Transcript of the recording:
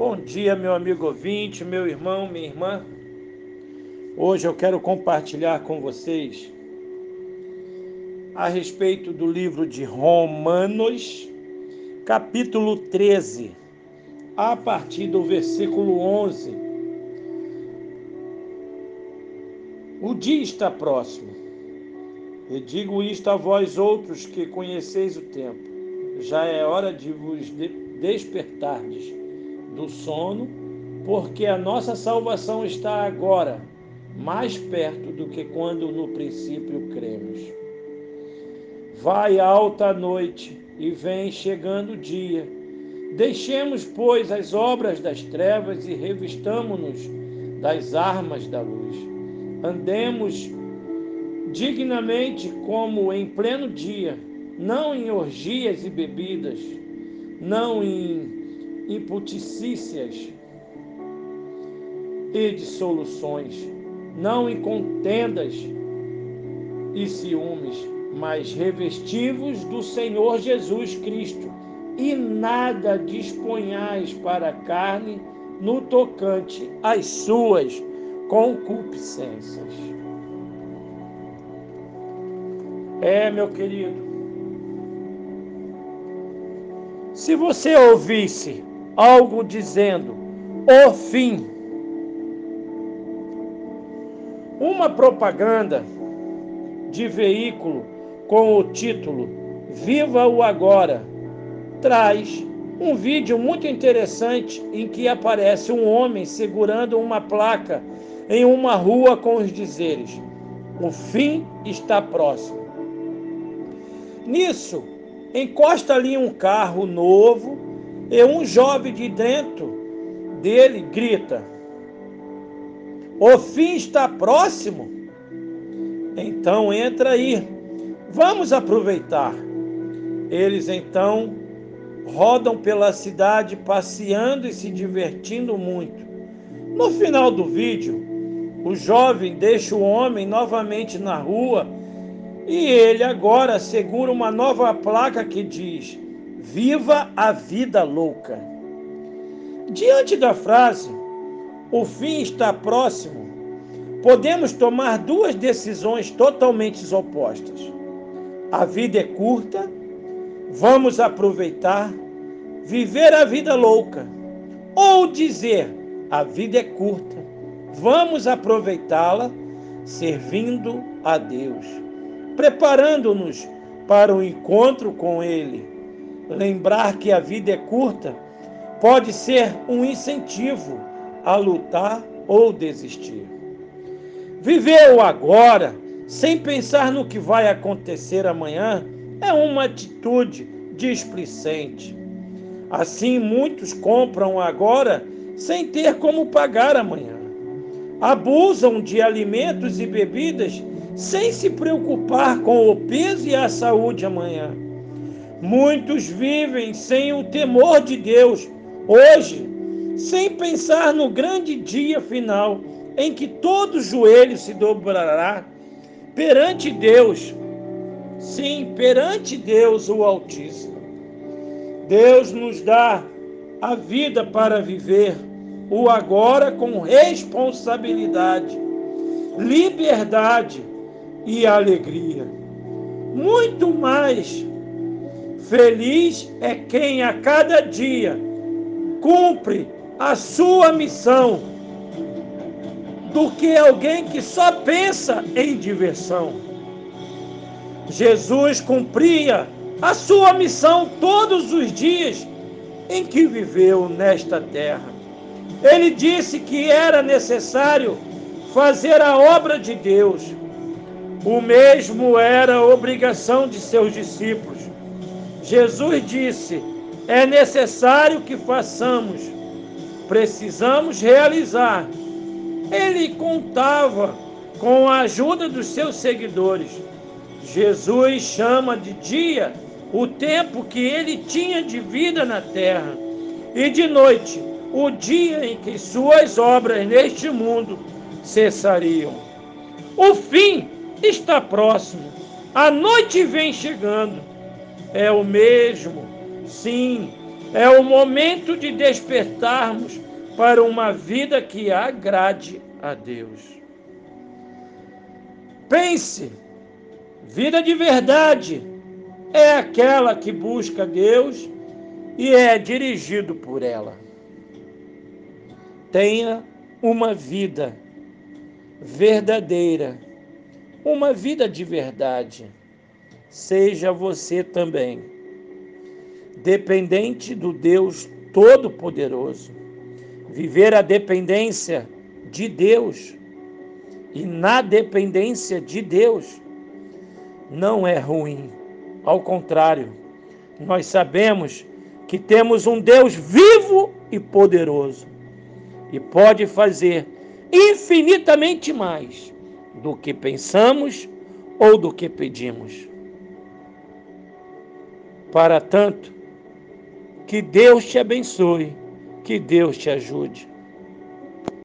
Bom dia, meu amigo ouvinte, meu irmão, minha irmã. Hoje eu quero compartilhar com vocês a respeito do livro de Romanos, capítulo 13, a partir do versículo 11. O dia está próximo. E digo isto a vós outros que conheceis o tempo. Já é hora de vos despertardes do sono, porque a nossa salvação está agora mais perto do que quando no princípio cremos. Vai alta a noite e vem chegando o dia. Deixemos, pois, as obras das trevas e revistamo-nos das armas da luz. Andemos dignamente como em pleno dia, não em orgias e bebidas, não em imputicícias e dissoluções, não em contendas e ciúmes, mas revestivos do Senhor Jesus Cristo, e nada disponhais para a carne no tocante às suas concupiscências. É, meu querido, se você ouvisse algo dizendo o fim. Uma propaganda de veículo com o título Viva o Agora traz um vídeo muito interessante em que aparece um homem segurando uma placa em uma rua com os dizeres: O fim está próximo. Nisso, encosta ali um carro novo e um jovem de dentro dele grita: O fim está próximo. Então entra aí, vamos aproveitar. Eles então rodam pela cidade passeando e se divertindo muito. No final do vídeo, o jovem deixa o homem novamente na rua e ele agora segura uma nova placa que diz: Viva a vida louca. Diante da frase, o fim está próximo, podemos tomar duas decisões totalmente opostas. A vida é curta, vamos aproveitar, viver a vida louca. Ou dizer, a vida é curta, vamos aproveitá-la servindo a Deus, preparando-nos para o encontro com Ele lembrar que a vida é curta pode ser um incentivo a lutar ou desistir. Viver o agora, sem pensar no que vai acontecer amanhã, é uma atitude displicente. Assim, muitos compram agora sem ter como pagar amanhã. Abusam de alimentos e bebidas sem se preocupar com o peso e a saúde amanhã Muitos vivem sem o temor de Deus hoje, sem pensar no grande dia final em que todo joelho se dobrará perante Deus. Sim, perante Deus o Altíssimo. Deus nos dá a vida para viver o agora com responsabilidade, liberdade e alegria. Muito mais Feliz é quem a cada dia cumpre a sua missão do que alguém que só pensa em diversão. Jesus cumpria a sua missão todos os dias em que viveu nesta terra. Ele disse que era necessário fazer a obra de Deus. O mesmo era a obrigação de seus discípulos. Jesus disse: é necessário que façamos, precisamos realizar. Ele contava com a ajuda dos seus seguidores. Jesus chama de dia o tempo que ele tinha de vida na terra, e de noite o dia em que suas obras neste mundo cessariam. O fim está próximo, a noite vem chegando é o mesmo. Sim, É o momento de despertarmos para uma vida que agrade a Deus. Pense, vida de verdade é aquela que busca Deus e é dirigido por ela. Tenha uma vida verdadeira, uma vida de verdade. Seja você também dependente do Deus Todo-Poderoso. Viver a dependência de Deus e na dependência de Deus não é ruim. Ao contrário, nós sabemos que temos um Deus vivo e poderoso e pode fazer infinitamente mais do que pensamos ou do que pedimos. Para tanto, que Deus te abençoe, que Deus te ajude.